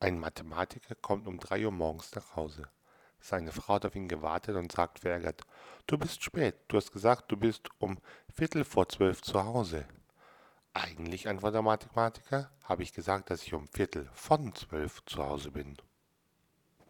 Ein Mathematiker kommt um drei Uhr morgens nach Hause. Seine Frau hat auf ihn gewartet und sagt verärgert, du bist spät, du hast gesagt, du bist um Viertel vor zwölf zu Hause. Eigentlich, antwortet der Mathematiker, habe ich gesagt, dass ich um Viertel von zwölf zu Hause bin.